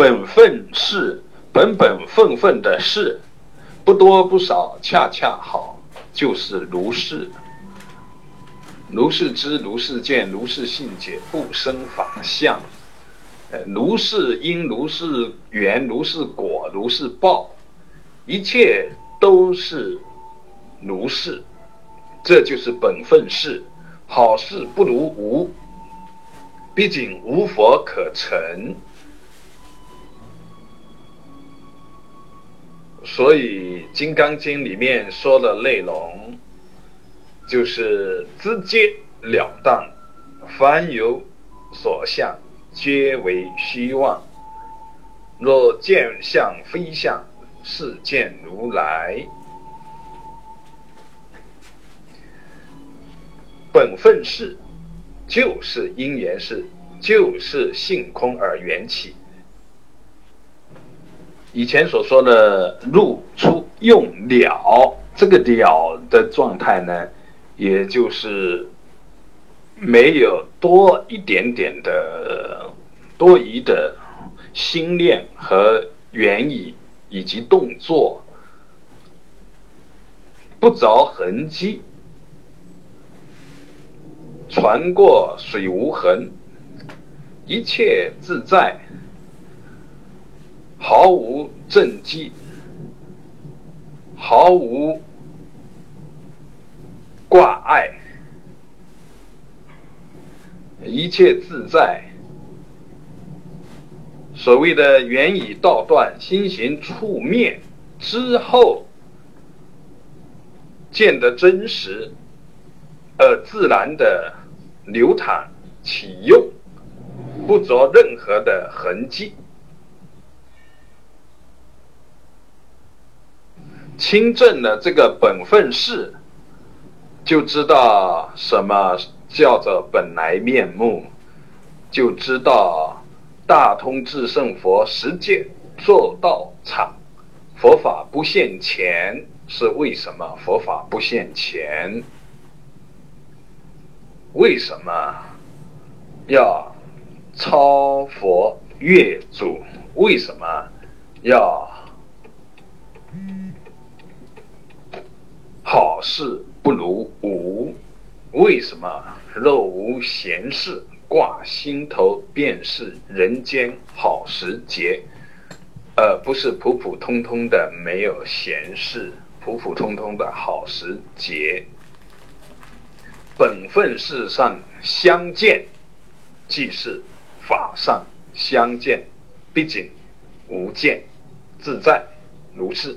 本分事，本本分分的事，不多不少，恰恰好，就是如是。如是知，如是见，如是信解，不生法相。呃，如是因，如是缘，如是果，如是报，一切都是如是。这就是本分事，好事不如无。毕竟无佛可成，所以《金刚经》里面说的内容。就是直截了当，凡有所向，皆为虚妄。若见相非相，是见如来。本分事，就是因缘事，就是性空而缘起。以前所说的入出用了，这个了的状态呢？也就是没有多一点点的多余的心念和原意以及动作，不着痕迹，船过水无痕，一切自在，毫无正迹，毫无。挂碍，一切自在。所谓的缘已道断，心行触灭之后，见得真实，而自然的流淌启用，不着任何的痕迹，清正的这个本分事。就知道什么叫做本来面目，就知道大通智胜佛实践做道场，佛法不现前是为什么？佛法不现前，为什么要超佛越祖？为什么要事？不如无，为什么若无闲事挂心头，便是人间好时节，而不是普普通通的没有闲事，普普通通的好时节。本分事上相见，即是法上相见，毕竟无见自在如是。